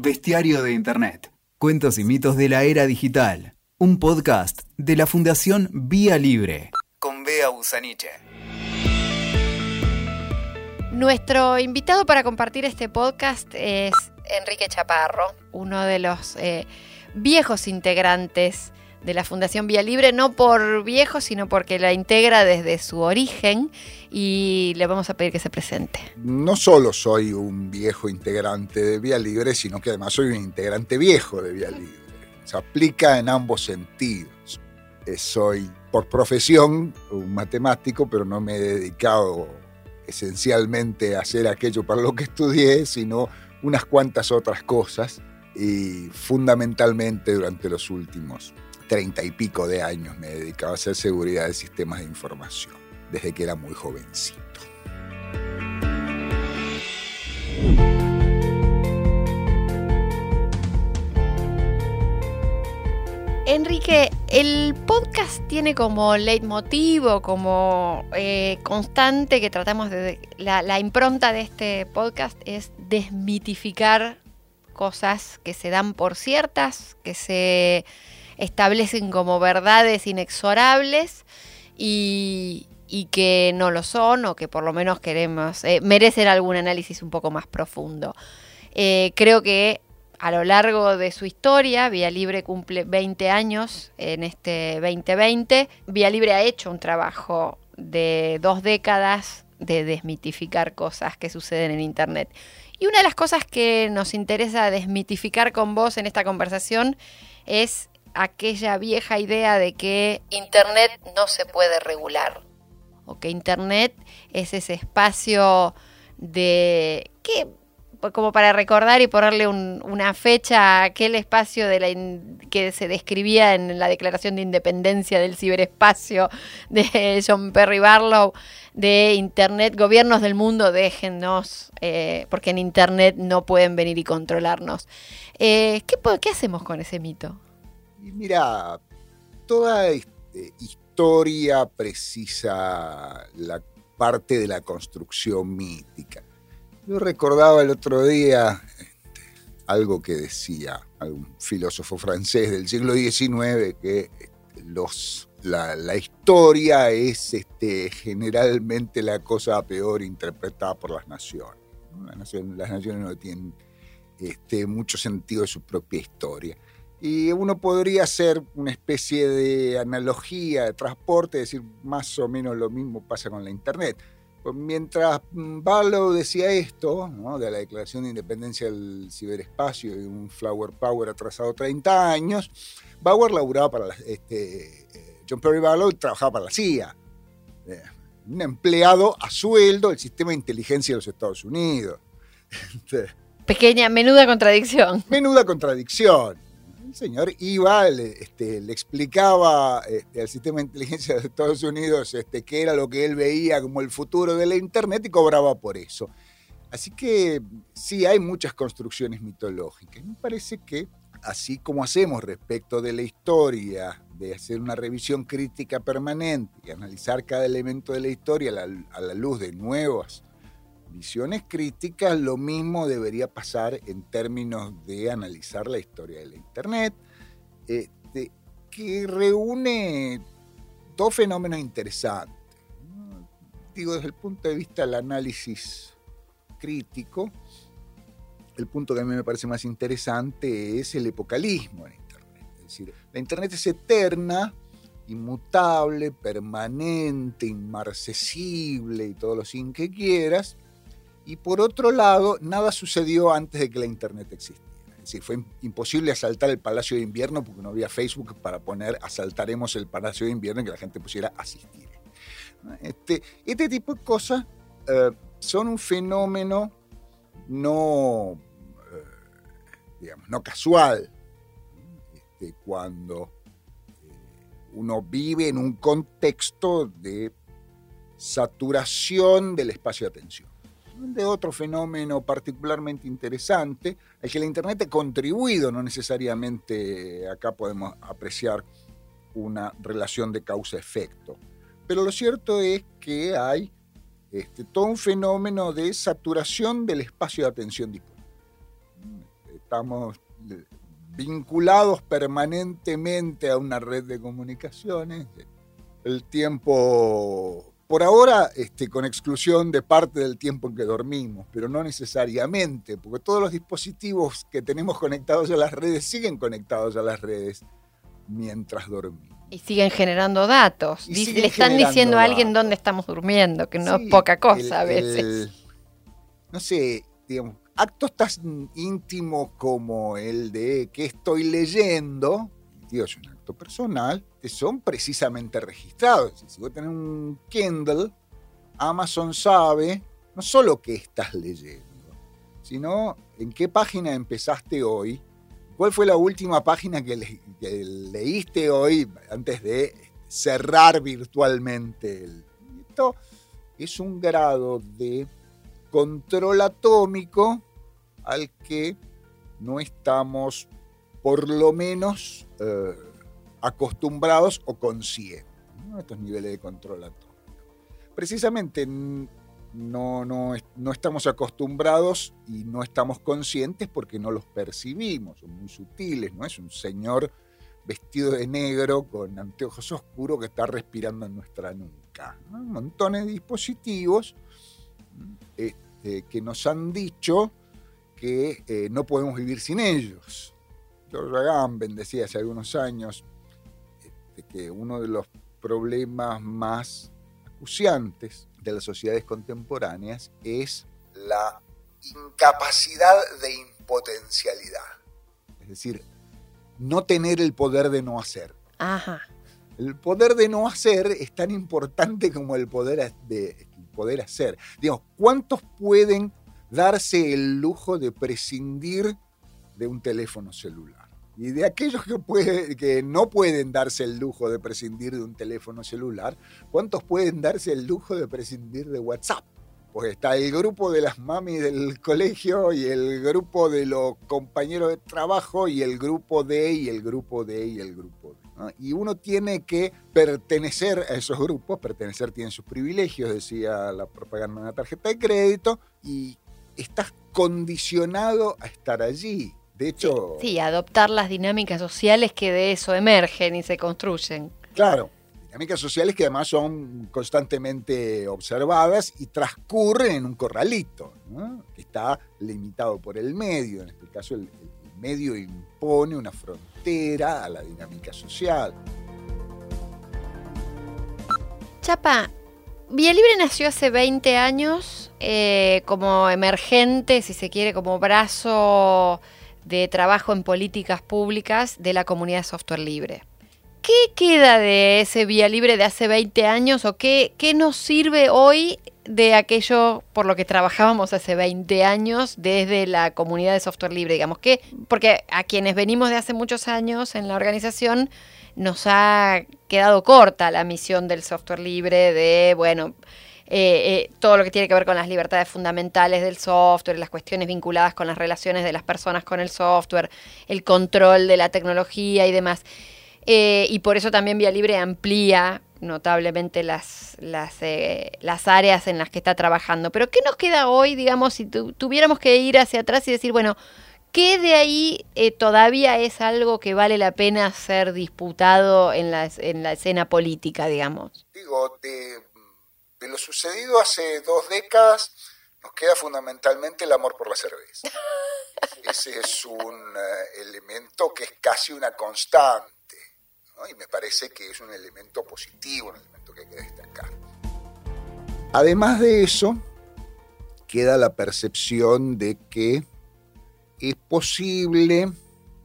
Bestiario de Internet. Cuentos y mitos de la era digital. Un podcast de la Fundación Vía Libre. Con Bea Busaniche. Nuestro invitado para compartir este podcast es Enrique Chaparro, uno de los eh, viejos integrantes de la Fundación Vía Libre, no por viejo, sino porque la integra desde su origen y le vamos a pedir que se presente. No solo soy un viejo integrante de Vía Libre, sino que además soy un integrante viejo de Vía Libre. Se aplica en ambos sentidos. Eh, soy por profesión un matemático, pero no me he dedicado esencialmente a hacer aquello para lo que estudié, sino unas cuantas otras cosas y fundamentalmente durante los últimos treinta y pico de años me dedicaba a hacer seguridad de sistemas de información, desde que era muy jovencito. Enrique, el podcast tiene como leitmotiv, como eh, constante que tratamos de... La, la impronta de este podcast es desmitificar cosas que se dan por ciertas, que se establecen como verdades inexorables y, que no lo son o que por lo menos queremos, eh, merecen algún análisis un poco más profundo. Eh, creo que a lo largo de su historia, Vía Libre cumple 20 años en este 2020. Vía Libre ha hecho un trabajo de dos décadas de desmitificar cosas que suceden en Internet. Y una de las cosas que nos interesa desmitificar con vos en esta conversación es aquella vieja idea de que Internet no se puede regular o que Internet es ese espacio de que como para recordar y ponerle una fecha a aquel espacio de la que se describía en la Declaración de Independencia del Ciberespacio de John Perry Barlow, de Internet, gobiernos del mundo, déjennos, eh, porque en Internet no pueden venir y controlarnos. Eh, ¿qué, ¿Qué hacemos con ese mito? Y mira, toda este, historia precisa la parte de la construcción mítica. Yo recordaba el otro día este, algo que decía algún filósofo francés del siglo XIX, que este, los, la, historia es este, generalmente la cosa peor interpretada por las naciones. Las naciones, las naciones no tienen este, mucho sentido de su propia historia. Y uno podría hacer una especie de analogía de transporte, decir más o menos lo mismo pasa con la Internet. Pues mientras Barlow decía esto, de la Declaración de Independencia del Ciberespacio y un Flower Power atrasado 30 años, Bauer laburaba para la, este, eh, John Perry Barlow trabajaba para la CIA. Eh, un empleado a sueldo del sistema de inteligencia de los Estados Unidos. Pequeña, menuda contradicción. Menuda contradicción señor iba, le, este, le explicaba este, al sistema de inteligencia de Estados Unidos este, qué era lo que él veía como el futuro de la Internet y cobraba por eso. Así que sí, hay muchas construcciones mitológicas. Me parece que así como hacemos respecto de la historia, de hacer una revisión crítica permanente y analizar cada elemento de la historia a la luz de nuevas visiones críticas, lo mismo debería pasar en términos de analizar la historia de la Internet, este, que reúne dos fenómenos interesantes. Digo, desde el punto de vista del análisis crítico, el punto que a mí me parece más interesante es el epocalismo en Internet. Es decir, la Internet es eterna, inmutable, permanente, inmarcesible y todo lo sin que quieras, y por otro lado, nada sucedió antes de que la Internet existiera. Es decir, fue imposible asaltar el Palacio de Invierno porque no había Facebook para poner asaltaremos el Palacio de Invierno y que la gente pusiera asistir. Este, este tipo de cosas eh, son un fenómeno no, eh, digamos, no casual. Este, cuando eh, uno vive en un contexto de saturación del espacio de atención de otro fenómeno particularmente interesante, al que la Internet ha contribuido, no necesariamente acá podemos apreciar una relación de causa-efecto. Pero lo cierto es que hay este, todo un fenómeno de saturación del espacio de atención disponible. estamos vinculados permanentemente a una red de comunicaciones. El tiempo, por ahora, este, con exclusión de parte del tiempo en que dormimos, pero no necesariamente, porque todos los dispositivos que tenemos conectados a las redes siguen conectados a las redes mientras dormimos. Y siguen generando datos. le están diciendo a alguien dónde estamos durmiendo, que no es poca cosa a veces. no sé, digamos, actos tan íntimos como el de qué estoy leyendo, Es un acto personal, que son precisamente registrados. Si vos tenés un Kindle, Amazon sabe no solo qué estás leyendo, sino en qué página empezaste hoy, cuál fue la última página que, leíste hoy antes de cerrar virtualmente. Esto es un grado de control atómico al que no estamos por lo menos eh, acostumbrados o conscientes, ¿no? estos niveles de control atómico. Precisamente no, no, no, estamos acostumbrados y no estamos conscientes porque no los percibimos, son muy sutiles, no es un señor vestido de negro con anteojos oscuros que está respirando en nuestra nuca. Montones de dispositivos este, que nos han dicho que eh, no podemos vivir sin ellos. George Agamben decía hace algunos años este, que uno de los problemas más acuciantes de las sociedades contemporáneas es la incapacidad de impotencialidad. Es decir, no tener el poder de no hacer. El poder de no hacer es tan importante como el poder de poder hacer. Digamos, ¿cuántos pueden darse el lujo de prescindir de un teléfono celular. Y de aquellos que, no pueden darse el lujo de prescindir de un teléfono celular, ¿cuántos pueden darse el lujo de prescindir de WhatsApp? Pues está el grupo de las mamis del colegio y el grupo de los compañeros de trabajo y el grupo de y el grupo de y el grupo de. Y uno tiene que pertenecer a esos grupos, pertenecer tiene sus privilegios, decía la propaganda de una tarjeta de crédito, y estás condicionado a estar allí. De hecho... Sí, adoptar las dinámicas sociales que de eso emergen y se construyen. Claro, dinámicas sociales que además son constantemente observadas y transcurren en un corralito, que está limitado por el medio. En este caso, el, el medio impone una frontera a la dinámica social. Chapa, Vía Libre nació hace 20 años eh, como emergente, si se quiere, como brazo de trabajo en políticas públicas de la comunidad de software libre. ¿Qué queda de ese Vía Libre de hace 20 años o qué, qué nos sirve hoy de aquello por lo que trabajábamos hace 20 años desde la comunidad de software libre, digamos que, porque a quienes venimos de hace muchos años en la organización, nos ha quedado corta la misión del software libre de, bueno, eh, eh, todo lo que tiene que ver con las libertades fundamentales del software, las cuestiones vinculadas con las relaciones de las personas con el software, el control de la tecnología y demás. Eh, y por eso también Vía Libre amplía notablemente las, las, las, áreas en las que está trabajando. Pero ¿qué nos queda hoy, digamos, si tuviéramos que ir hacia atrás y decir, bueno, ¿Qué de ahí eh, todavía es algo que vale la pena ser disputado en la, en la escena política, digamos? Digo, de, lo sucedido hace dos décadas nos queda fundamentalmente el amor por la cerveza. Ese es un eh, elemento que es casi una constante, y me parece que es un elemento positivo, un elemento que hay que destacar. Además de eso, queda la percepción de que es posible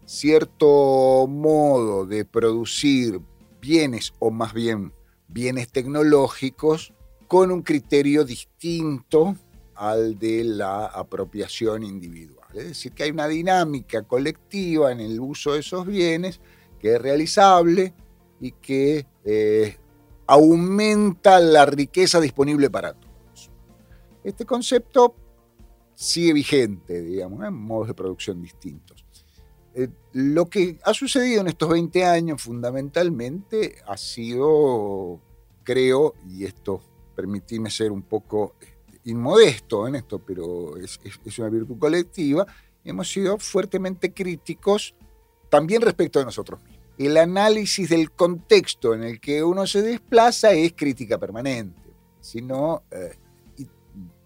cierto modo de producir bienes o más bien bienes tecnológicos con un criterio distinto al de la apropiación individual. Es decir, que hay una dinámica colectiva en el uso de esos bienes que es realizable y que eh, aumenta la riqueza disponible para todos. Este concepto sigue vigente, digamos, en modos de producción distintos. Eh, lo que ha sucedido en estos 20 años fundamentalmente ha sido, creo, y esto permitíme ser un poco este, inmodesto en esto, pero es, una virtud colectiva, hemos sido fuertemente críticos también respecto de nosotros mismos. El análisis del contexto en el que uno se desplaza es crítica permanente. Si no, eh,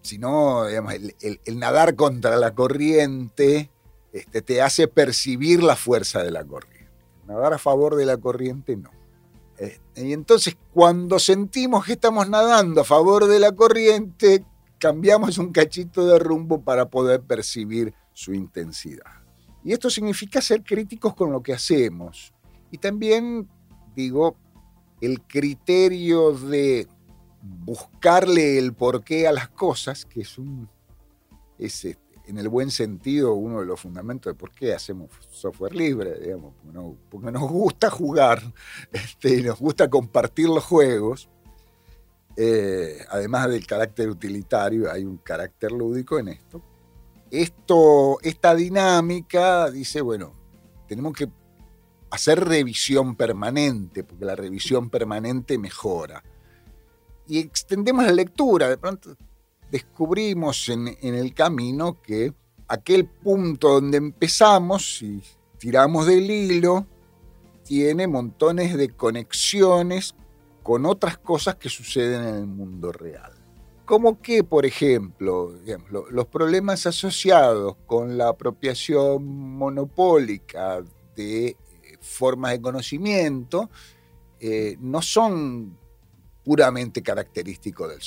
si no el, nadar contra la corriente este, te hace percibir la fuerza de la corriente. Nadar a favor de la corriente no. Este, y entonces cuando sentimos que estamos nadando a favor de la corriente, cambiamos un cachito de rumbo para poder percibir su intensidad. Y esto significa ser críticos con lo que hacemos. Y también, digo, el criterio de buscarle el porqué a las cosas, que es un, es este, en el buen sentido uno de los fundamentos de por qué hacemos software libre, digamos, porque, nos gusta jugar este, y nos gusta compartir los juegos. Eh, además del carácter utilitario, hay un carácter lúdico en esto. esto. Esta dinámica dice, bueno, tenemos que hacer revisión permanente, porque la revisión permanente mejora. Y extendemos la lectura, de pronto descubrimos en, el camino que aquel punto donde empezamos y tiramos del hilo tiene montones de conexiones con otras cosas que suceden en el mundo real. Como que, por ejemplo, los problemas asociados con la apropiación monopólica de eh, formas de conocimiento eh, no son puramente característicos del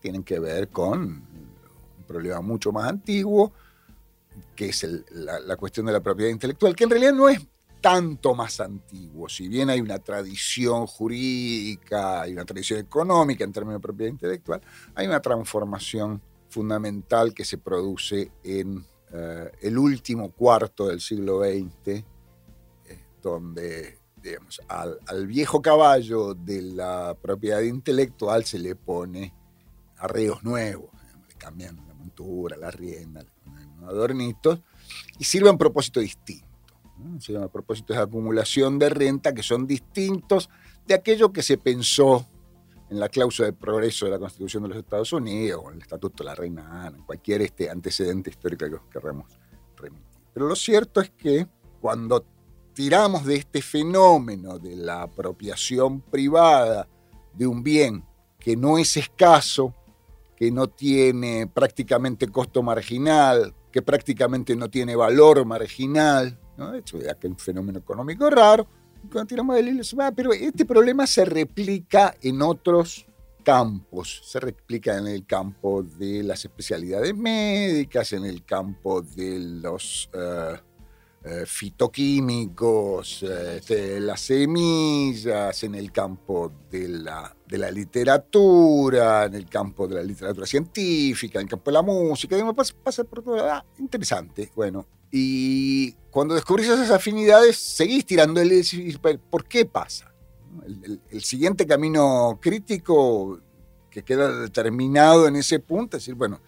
tienen que ver con un problema mucho más antiguo, que es la, cuestión de la propiedad intelectual, que en realidad no es tanto más antiguo, si bien hay una tradición jurídica, hay una tradición económica en términos de propiedad intelectual, hay una transformación fundamental que se produce en eh, el último cuarto del siglo XX, eh, donde digamos, al, viejo caballo de la propiedad intelectual se le pone arreglos nuevos, le la montura, la rienda, adornitos, y sirven a propósito distinto. Sirven a propósito de acumulación de renta que son distintos de aquello que se pensó en la cláusula de progreso de la Constitución de los Estados Unidos, en el Estatuto de la Reina Ana, en cualquier este antecedente histórico que queramos remitir. Pero lo cierto es que cuando tiramos de este fenómeno de la apropiación privada de un bien que no es escaso, que no tiene prácticamente costo marginal, que prácticamente no tiene valor marginal, ¿no? hecho de aquel fenómeno económico raro, cuando tiramos del hilo, ah, pero este problema se replica en otros campos, se replica en el campo de las especialidades médicas, en el campo de los eh, eh, fitoquímicos, este, las semillas, en el campo de la, de la, literatura, en el campo de la literatura científica, en el campo de la música, pasa, pasa por todo. Ah, interesante, bueno. Y cuando descubrís esas afinidades, seguís tirando el... ¿Por qué pasa? El, el siguiente camino crítico que queda determinado en ese punto es decir, bueno,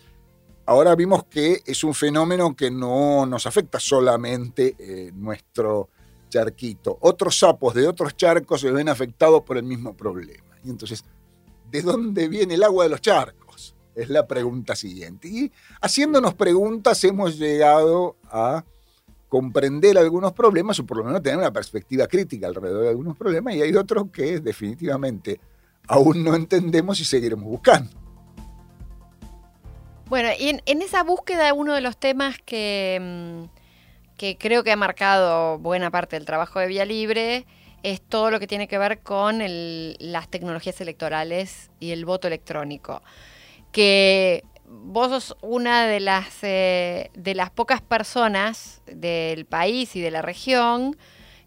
ahora vimos que es un fenómeno que no nos afecta solamente eh, nuestro charquito. Otros sapos de otros charcos se ven afectados por el mismo problema. Y entonces, ¿de dónde viene el agua de los charcos? Es la pregunta siguiente. Y haciéndonos preguntas hemos llegado a comprender algunos problemas o por lo menos tener una perspectiva crítica alrededor de algunos problemas y hay otros que definitivamente aún no entendemos y seguiremos buscando. Bueno, y en, esa búsqueda uno de los temas que, mm, que creo que ha marcado buena parte del trabajo de Vía Libre es todo lo que tiene que ver con las tecnologías electorales y el voto electrónico. Que vos sos una de las, eh, de las pocas personas del país y de la región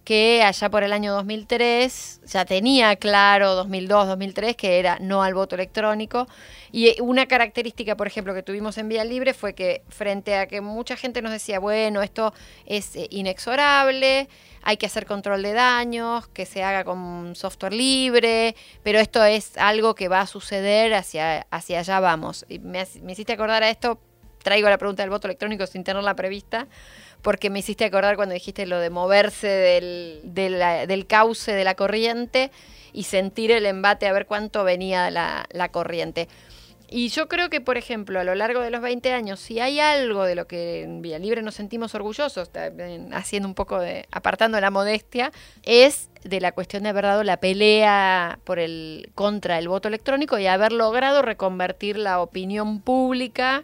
que allá por el año 2003 ya tenía claro, 2002, 2003, que era no al voto electrónico. Y una característica, por ejemplo, que tuvimos en Vía Libre fue que frente a que mucha gente nos decía, bueno, esto es eh, inexorable, hay que hacer control de daños, que se haga con software libre, pero esto es algo que va a suceder, hacia, hacia allá vamos. Y me, me hiciste acordar a esto, traigo la pregunta del voto electrónico sin tenerla prevista porque me hiciste acordar cuando dijiste lo de moverse del, cauce de la corriente y sentir el embate a ver cuánto venía la, la corriente. Y yo creo que, por ejemplo, a lo largo de los 20 años, si hay algo de lo que en Vía Libre nos sentimos orgullosos, haciendo un poco de, apartando la modestia, es de la cuestión de haber dado la pelea por el, contra el voto electrónico y haber logrado reconvertir la opinión pública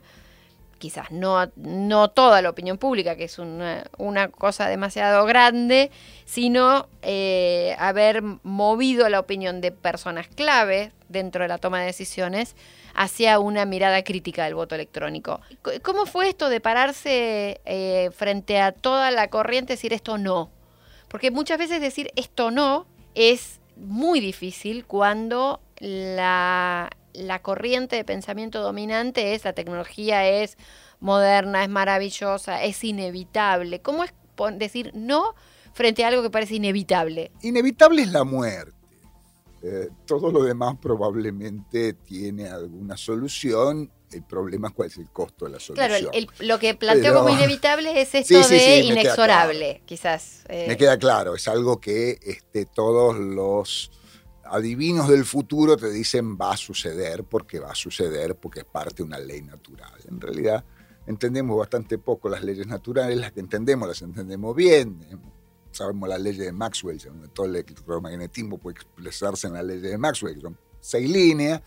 quizás no, no toda la opinión pública, que es una, cosa demasiado grande, sino eh, haber movido la opinión de personas clave dentro de la toma de decisiones hacia una mirada crítica del voto electrónico. ¿Cómo fue esto de pararse eh, frente a toda la corriente y decir esto no? Porque muchas veces decir esto no es muy difícil cuando la, la corriente de pensamiento dominante es la tecnología es moderna, es maravillosa, es inevitable. ¿Cómo es decir no frente a algo que parece inevitable? Inevitable es la muerte. Eh, todo lo demás probablemente tiene alguna solución. El problema es cuál es el costo de la solución. Claro, lo que planteo como inevitable es esto de inexorable, quizás. Eh. Me queda claro, es algo que este, todos los adivinos del futuro te dicen va a suceder porque va a suceder porque es parte de una ley natural. En realidad entendemos bastante poco las leyes naturales, las que entendemos las entendemos bien. Sabemos las leyes de Maxwell, todo el electromagnetismo puede expresarse en las leyes de Maxwell, son seis líneas,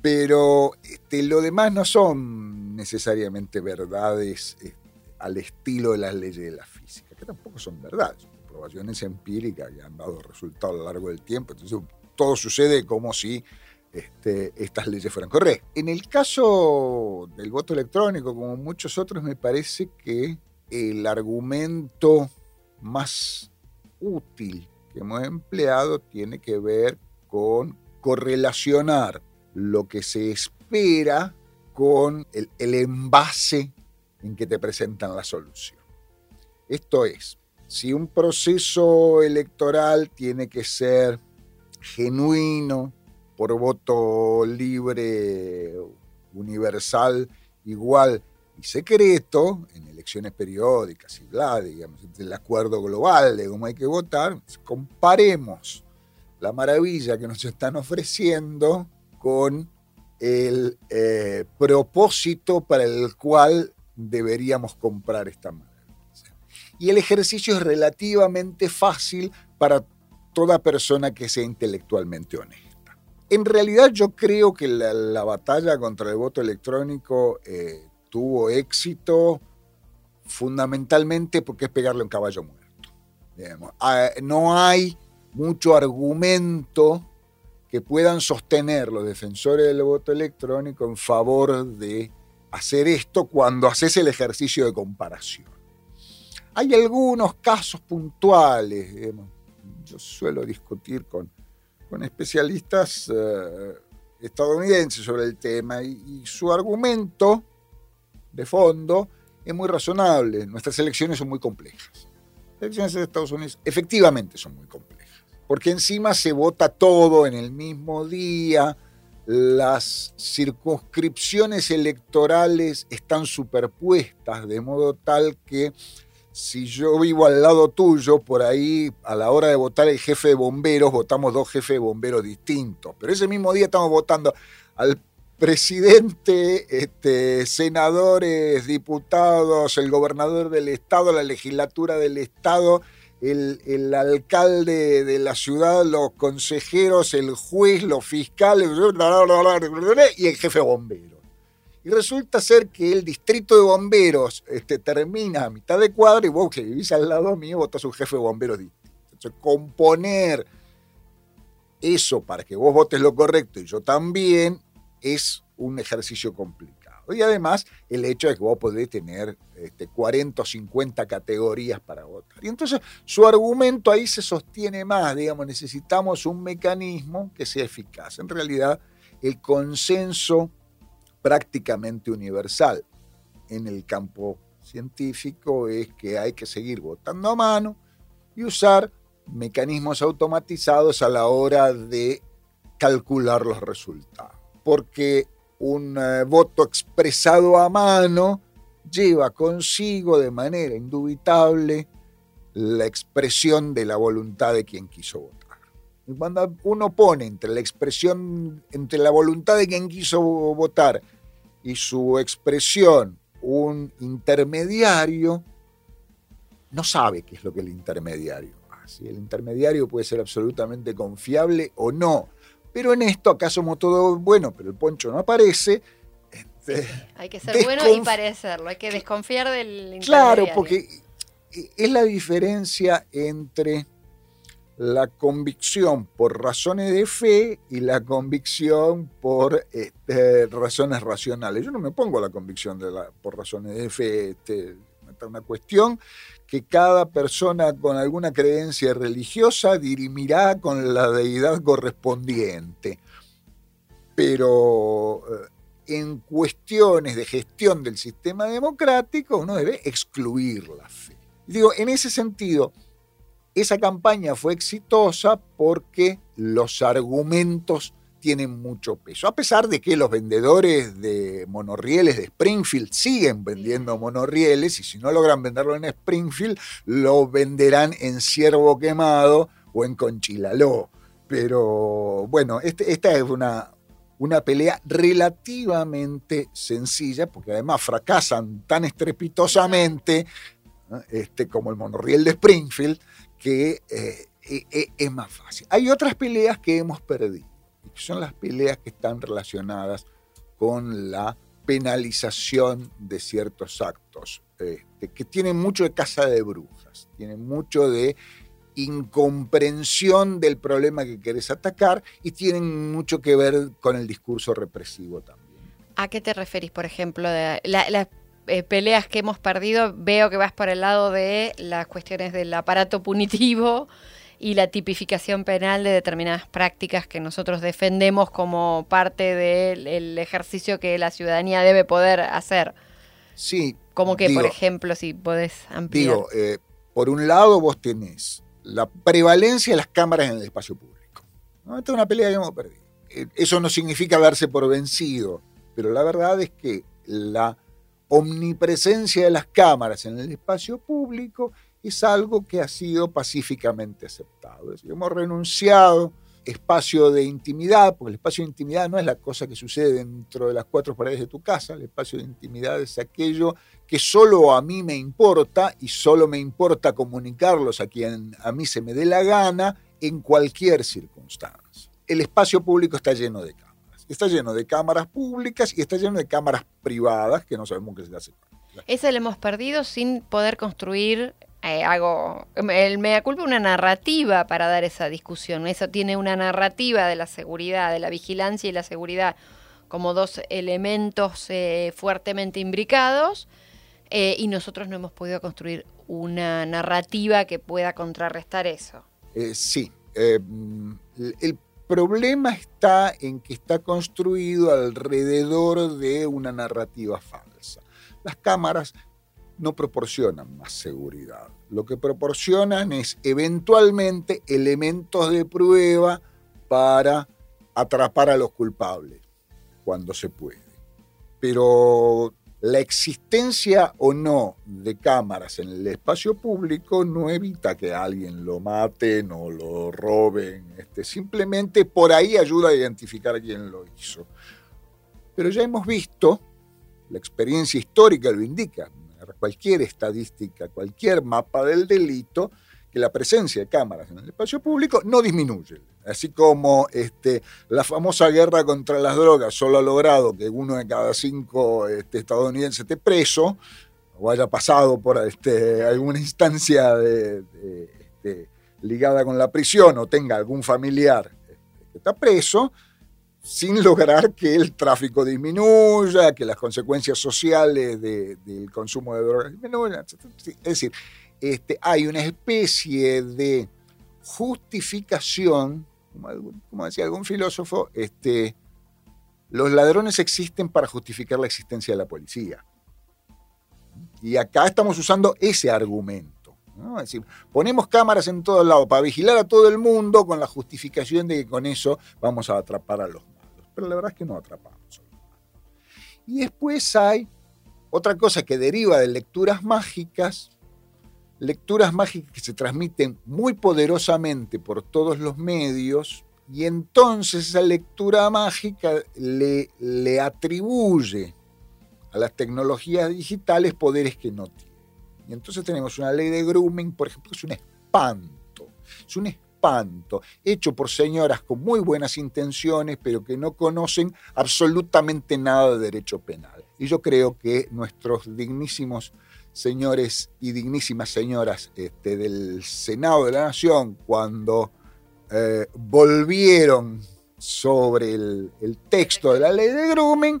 pero este, lo demás no son necesariamente verdades este, al estilo de las leyes de la física, que tampoco son verdades, son probaciones empíricas que han dado resultados a lo largo del tiempo. Entonces todo sucede como si este, estas leyes fueran correctas. En el caso del voto electrónico, como muchos otros, me parece que el argumento más útil que hemos empleado tiene que ver con correlacionar lo que se espera con el, el envase en que te presentan la solución. Esto es, si un proceso electoral tiene que ser genuino, por voto libre, universal, igual y secreto, en elecciones periódicas y bla, digamos, el acuerdo global de cómo hay que votar, comparemos la maravilla que nos están ofreciendo con el eh, propósito para el cual deberíamos comprar esta maravilla. Y el ejercicio es relativamente fácil para toda persona que sea intelectualmente honesta. En realidad yo creo que la, batalla contra el voto electrónico eh, tuvo éxito fundamentalmente porque es pegarle un caballo muerto. Ah, no hay mucho argumento que puedan sostener los defensores del voto electrónico en favor de hacer esto cuando haces el ejercicio de comparación. Hay algunos casos puntuales, yo suelo discutir con con especialistas eh, estadounidenses sobre el tema y, su argumento de fondo es muy razonable. Nuestras elecciones son muy complejas. Las elecciones de Estados Unidos efectivamente son muy complejas, porque encima se vota todo en el mismo día, las circunscripciones electorales están superpuestas de modo tal que si yo vivo al lado tuyo, por ahí a la hora de votar el jefe de bomberos, votamos dos jefes de bomberos distintos. Pero ese mismo día estamos votando al presidente, este, senadores, diputados, el gobernador del estado, la legislatura del estado, el, el, alcalde de la ciudad, los consejeros, el juez, los fiscales y el jefe de bomberos. Y resulta ser que el distrito de bomberos este, termina a mitad de cuadra y vos que vivís al lado mío votás un jefe de bomberos distinto. Entonces, componer eso para que vos votes lo correcto y yo también es un ejercicio complicado. Y además el hecho de que vos podés tener este, 40 o 50 categorías para votar. Y entonces su argumento ahí se sostiene más, digamos, necesitamos un mecanismo que sea eficaz. En realidad el consenso prácticamente universal en el campo científico es que hay que seguir votando a mano y usar mecanismos automatizados a la hora de calcular los resultados. Porque un eh, voto expresado a mano lleva consigo de manera indubitable la expresión de la voluntad de quien quiso votar. Y cuando uno pone entre la expresión, entre la voluntad de quien quiso votar y su expresión un intermediario, no sabe qué es lo que el intermediario hace. El intermediario puede ser absolutamente confiable o no. Pero en esto acá somos todos bueno, pero el poncho no aparece. Este, hay que ser bueno y parecerlo, hay que desconfiar del intermediario. Claro, porque es la diferencia entre la convicción por razones de fe y la convicción por este, razones racionales. Yo no me pongo la convicción de la, por razones de fe. Este, es una cuestión que cada persona con alguna creencia religiosa dirimirá con la deidad correspondiente. Pero eh, en cuestiones de gestión del sistema democrático uno debe excluir la fe. Digo, en ese sentido, esa campaña fue exitosa porque los argumentos tienen mucho peso. A pesar de que los vendedores de monorrieles de Springfield siguen vendiendo monorrieles y si no logran venderlo en Springfield, lo venderán en Ciervo Quemado o en Conchilaló. Pero bueno, este, esta es una, una pelea relativamente sencilla, porque además fracasan tan estrepitosamente este, como el monorriel de Springfield, que eh, e, e, es más fácil. Hay otras peleas que hemos perdido, que son las peleas que están relacionadas con la penalización de ciertos actos, este, que tienen mucho de casa de brujas, tienen mucho de incomprensión del problema que querés atacar y tienen mucho que ver con el discurso represivo también. ¿A qué te referís, por ejemplo? De la, eh, peleas que hemos perdido, veo que vas por el lado de las cuestiones del aparato punitivo y la tipificación penal de determinadas prácticas que nosotros defendemos como parte del ejercicio que la ciudadanía debe poder hacer. Sí. Como que, por ejemplo, si podés ampliar. Digo, eh, por un lado vos tenés la prevalencia de las cámaras en el espacio público. Esta es una pelea que hemos perdido. Eh, eso no significa darse por vencido, pero la verdad es que la omnipresencia de las cámaras en el espacio público es algo que ha sido pacíficamente aceptado. Hemos renunciado espacio de intimidad, porque el espacio de intimidad no es la cosa que sucede dentro de las cuatro paredes de tu casa, el espacio de intimidad es aquello que solo a mí me importa y solo me importa comunicarlos a quien a mí se me dé la gana en cualquier circunstancia. El espacio público está lleno de cámaras está lleno de cámaras públicas y está lleno de cámaras privadas que no sabemos qué se hace. Ese lo hemos perdido sin poder construir eh, algo, el mea culpa una narrativa para dar esa discusión. Eso tiene una narrativa de la seguridad, de la vigilancia y la seguridad como dos elementos eh, fuertemente imbricados eh, y nosotros no hemos podido construir una narrativa que pueda contrarrestar eso. sí, el problema está en que está construido alrededor de una narrativa falsa. Las cámaras no proporcionan más seguridad. Lo que proporcionan es eventualmente elementos de prueba para atrapar a los culpables cuando se puede. Pero la existencia o no de cámaras en el espacio público no evita que alguien lo maten o lo roben. Este, simplemente por ahí ayuda a identificar quién lo hizo. Pero ya hemos visto, la experiencia histórica lo indica, cualquier estadística, cualquier mapa del delito, que la presencia de cámaras en el espacio público no disminuye. Así como este, la famosa guerra contra las drogas solo ha logrado que uno de cada cinco este, estadounidenses esté preso o haya pasado por este, alguna instancia este, ligada con la prisión o tenga algún familiar que está preso, sin lograr que el tráfico disminuya, que las consecuencias sociales del consumo de drogas disminuyan. Es decir, este, hay una especie de justificación, como, decía algún filósofo, este, los ladrones existen para justificar la existencia de la policía. Y acá estamos usando ese argumento. Es decir, ponemos cámaras en todos lados para vigilar a todo el mundo con la justificación de que con eso vamos a atrapar a los malos. Pero la verdad es que no atrapamos. Y después hay otra cosa que deriva de lecturas mágicas, lecturas mágicas que se transmiten muy poderosamente por todos los medios y entonces esa lectura mágica le, le atribuye a las tecnologías digitales poderes que no tienen. Y entonces tenemos una ley de grooming, por ejemplo, que es un espanto. Es un espanto, hecho por señoras con muy buenas intenciones, pero que no conocen absolutamente nada de derecho penal. Y yo creo que nuestros dignísimos señores y dignísimas señoras este, del Senado de la Nación, cuando eh, volvieron sobre el, texto de la ley de grooming,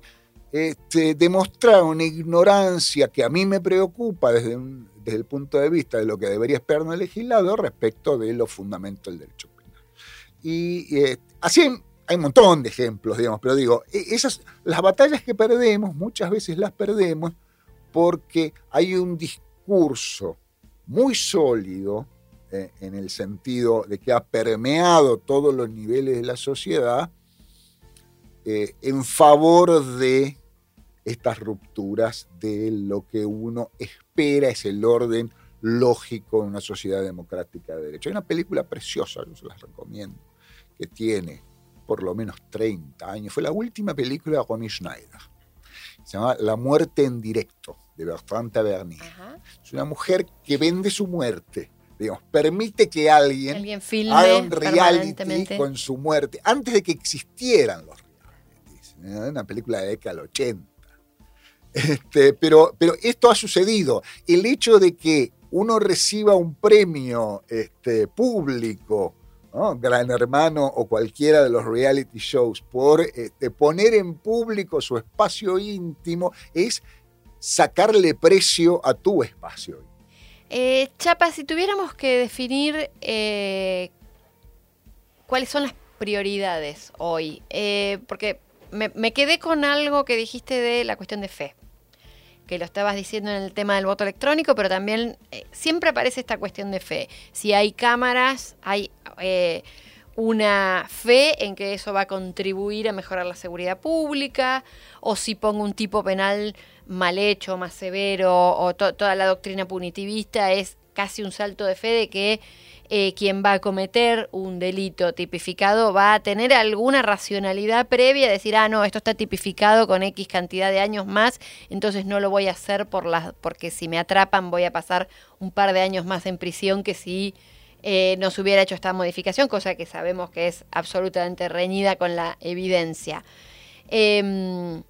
este, demostraron una ignorancia que a mí me preocupa desde, el punto de vista de lo que debería esperar un legislador respecto de los fundamentos del derecho penal. Y eh, así hay un montón de ejemplos, digamos, pero digo, e, las batallas que perdemos, muchas veces las perdemos porque hay un discurso muy sólido eh, en el sentido de que ha permeado todos los niveles de la sociedad eh, en favor de estas rupturas de lo que uno espera es el orden lógico en una sociedad democrática de derecho. Hay una película preciosa, yo se las recomiendo, que tiene por lo menos 30 años. Fue la última película de Ronnie Schneider. Se llama La muerte en directo, de Bertrand Tavernier. Es una mujer que vende su muerte permite que alguien, haga un reality con su muerte, antes de que existieran los realities. Una película de década del 80. Este, pero, pero esto ha sucedido. El hecho de que uno reciba un premio este, público, Gran Hermano o cualquiera de los reality shows, por este, poner en público su espacio íntimo, es sacarle precio a tu espacio. Eh, Chapa, si tuviéramos que definir eh, cuáles son las prioridades hoy, eh, porque me, quedé con algo que dijiste de la cuestión de fe, que lo estabas diciendo en el tema del voto electrónico, pero también siempre aparece esta cuestión de fe. Si hay cámaras, hay una fe en que eso va a contribuir a mejorar la seguridad pública, o si pongo un tipo penal mal hecho, más severo, o toda la doctrina punitivista es casi un salto de fe de que eh, quien va a cometer un delito tipificado va a tener alguna racionalidad previa, decir, ah, no, esto está tipificado con X cantidad de años más, entonces no lo voy a hacer por las, porque si me atrapan voy a pasar un par de años más en prisión que si eh, no se hubiera hecho esta modificación, cosa que sabemos que es absolutamente reñida con la evidencia. Em,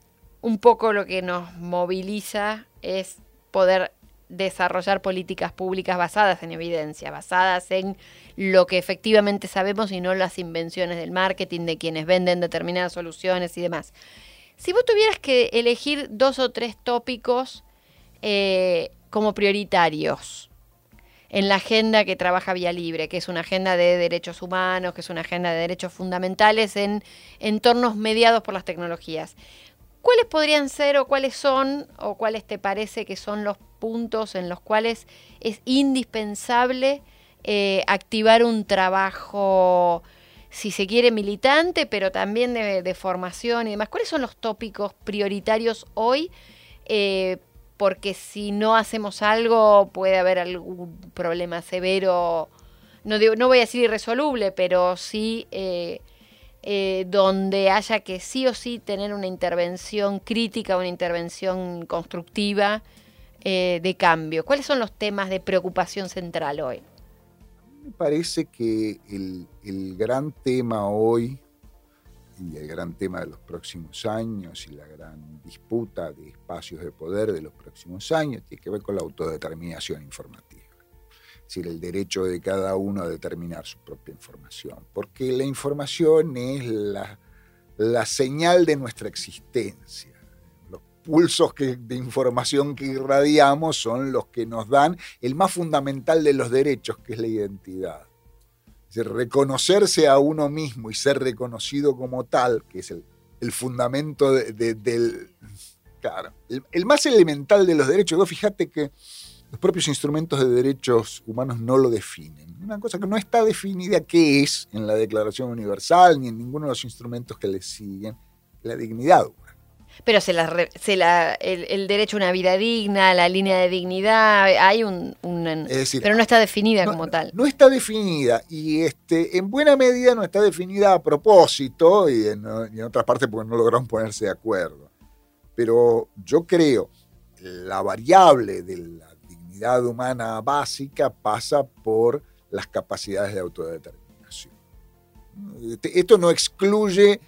un poco lo que nos moviliza es poder desarrollar políticas públicas basadas en evidencia, basadas en lo que efectivamente sabemos y no las invenciones del marketing de quienes venden determinadas soluciones y demás. Si vos tuvieras que elegir dos o tres tópicos eh, como prioritarios en la agenda que trabaja Vía Libre, que es una agenda de derechos humanos, que es una agenda de derechos fundamentales en entornos mediados por las tecnologías, ¿Cuáles podrían ser o cuáles son o cuáles te parece que son los puntos en los cuales es indispensable eh, activar un trabajo, si se quiere, militante, pero también de, formación y demás? ¿Cuáles son los tópicos prioritarios hoy? Eh, porque si no hacemos algo puede haber algún problema severo, no, voy a decir irresoluble, pero sí... Eh, eh, donde haya que sí o sí tener una intervención crítica, una intervención constructiva eh, de cambio. ¿Cuáles son los temas de preocupación central hoy? Me parece que el, el gran tema hoy y el gran tema de los próximos años y la gran disputa de espacios de poder de los próximos años tiene que ver con la autodeterminación informativa decir, el derecho de cada uno a determinar su propia información, porque la información es la, la señal de nuestra existencia. Los pulsos de información que irradiamos son los que nos dan el más fundamental de los derechos, que es la identidad. Es reconocerse a uno mismo y ser reconocido como tal, que es el, el fundamento del... Claro, el, el, más elemental de los derechos. fíjate que los propios instrumentos de derechos humanos no lo definen. Una cosa que no está definida qué es en la Declaración Universal ni en ninguno de los instrumentos que le siguen, la dignidad humana. Pero se la, se la, el, el derecho a una vida digna, la línea de dignidad, hay un... un- Es decir, pero no está definida no, como tal. No está definida y este, en buena medida no está definida a propósito y en, y en otras partes porque no lograron ponerse de acuerdo. Pero yo creo la variable de la dignidad humana básica pasa por las capacidades de autodeterminación. Este- Esto no excluye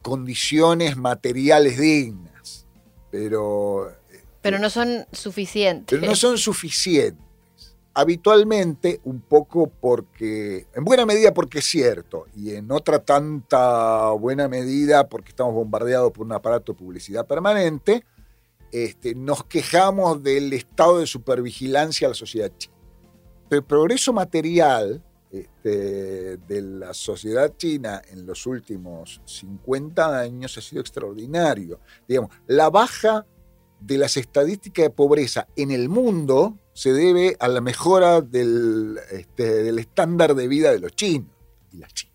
condiciones materiales dignas, pero Pero no son suficientes. pero no son suficientes. Habitualmente, un poco porque, en buena medida porque es cierto, y en otra tanta buena medida porque estamos bombardeados por un aparato de publicidad permanente, este, nos quejamos del estado de supervigilancia de la sociedad china. Pero el progreso material este, de la sociedad china en los últimos 50 años ha sido extraordinario. Digamos, la baja de las estadísticas de pobreza en el mundo se debe a la mejora del, este, del estándar de vida de los chinos y las chinas.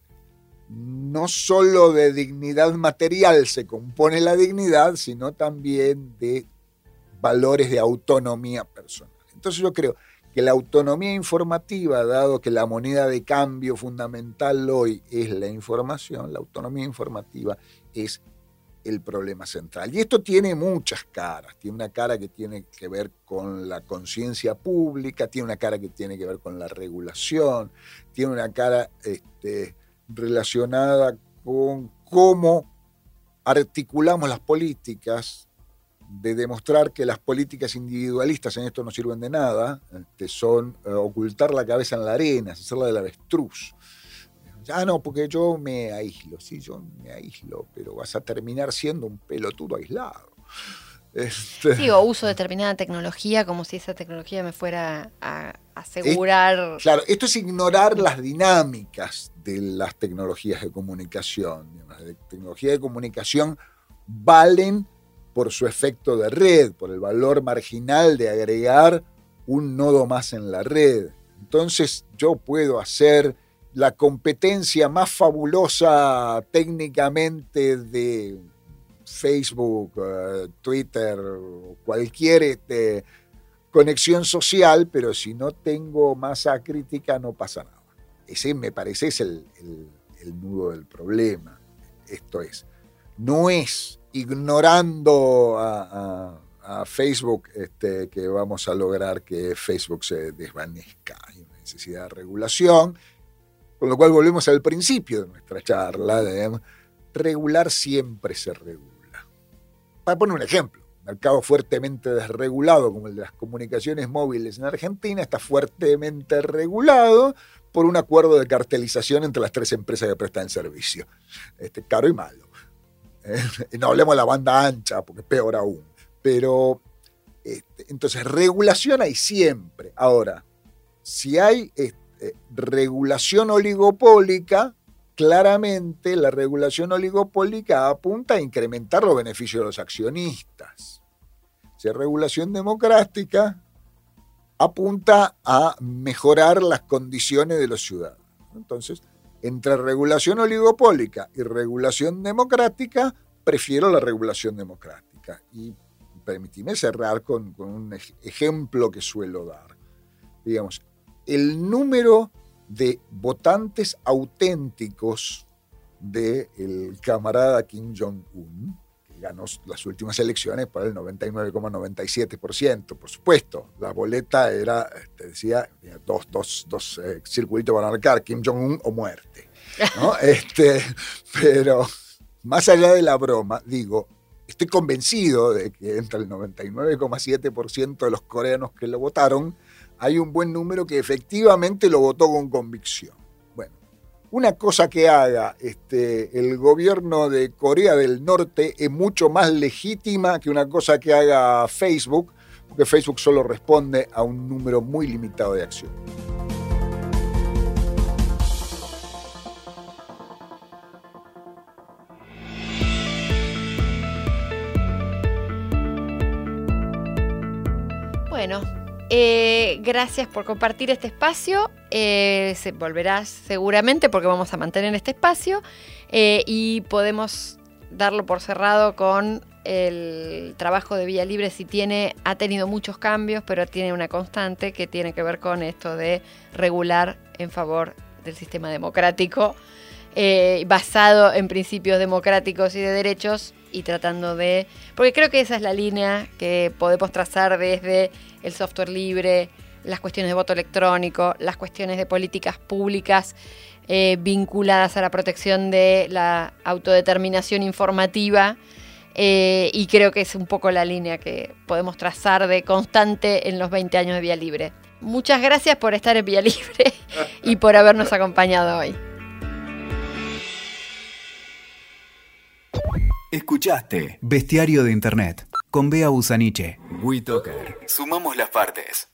No solo de dignidad material se compone la dignidad, sino también de valores de autonomía personal. Entonces yo creo que la autonomía informativa, dado que la moneda de cambio fundamental hoy es la información, la autonomía informativa es el problema central. Y esto tiene muchas caras. Tiene una cara que tiene que ver con la conciencia pública, tiene una cara que tiene que ver con la regulación, tiene una cara este, relacionada con cómo articulamos las políticas, de demostrar que las políticas individualistas en esto no sirven de nada, este, son eh, ocultar la cabeza en la arena, hacerla del avestruz. Ah, no, porque yo me aíslo. Sí, yo me aíslo, pero vas a terminar siendo un pelotudo aislado. Este, Sí, o uso determinada tecnología como si esa tecnología me fuera a asegurar. Claro, esto es ignorar las dinámicas las tecnologías de comunicación. Las tecnologías de comunicación valen por su efecto de red, por el valor marginal de agregar un nodo más en la red. Entonces yo puedo hacer la competencia más fabulosa técnicamente de Facebook, uh, Twitter, cualquier este, conexión social, pero si no tengo masa crítica no pasa nada. Ese me parece es el, el, nudo del problema. Esto es, no es ignorando a, Facebook este, que vamos a lograr que Facebook se desvanezca. Hay una necesidad de regulación, con lo cual volvemos al principio de nuestra charla, regular siempre se regula. Para poner un ejemplo, un mercado fuertemente desregulado como el de las comunicaciones móviles en Argentina está fuertemente regulado por un acuerdo de cartelización entre las tres empresas que prestan servicio, este, caro y malo. Eh, no hablemos de la banda ancha, porque es peor aún. Pero, este, entonces, regulación hay siempre. Ahora, si hay este, regulación oligopólica, claramente la regulación oligopólica apunta a incrementar los beneficios de los accionistas. Si hay regulación democrática, apunta a mejorar las condiciones de los ciudadanos. Entonces, entre regulación oligopólica y regulación democrática, prefiero la regulación democrática. Y permitime cerrar con, un ej ejemplo que suelo dar. Digamos, el número de votantes auténticos del camarada Kim Jong-un, ganó las últimas elecciones por el 99,97%. Por supuesto, la boleta era, te decía, dos, dos, dos eh, circulitos para marcar, Kim Jong-un o muerte. ¿no? este, pero más allá de la broma, digo, estoy convencido de que entre el 99,7% de los coreanos que lo votaron, hay un buen número que efectivamente lo votó con convicción. Una cosa que haga este, el gobierno de Corea del Norte es mucho más legítima que una cosa que haga Facebook, porque Facebook solo responde a un número muy limitado de acciones. Bueno, eh, gracias por compartir este espacio. Eh, se volverás seguramente porque vamos a mantener este espacio eh, y podemos darlo por cerrado con el trabajo de Vía Libre sí tiene, ha tenido muchos cambios, pero tiene una constante que tiene que ver con esto de regular en favor del sistema democrático, eh, basado en principios democráticos y de derechos y tratando de... Porque creo que esa es la línea que podemos trazar desde el software libre, las cuestiones de voto electrónico, las cuestiones de políticas públicas eh, vinculadas a la protección de la autodeterminación informativa. Eh, y creo que es un poco la línea que podemos trazar de constante en los 20 años de Vía Libre. Muchas gracias por estar en Vía Libre y por habernos acompañado hoy. Escuchaste Bestiario de Internet con Bea Busaniche. WeToker. Sumamos las partes.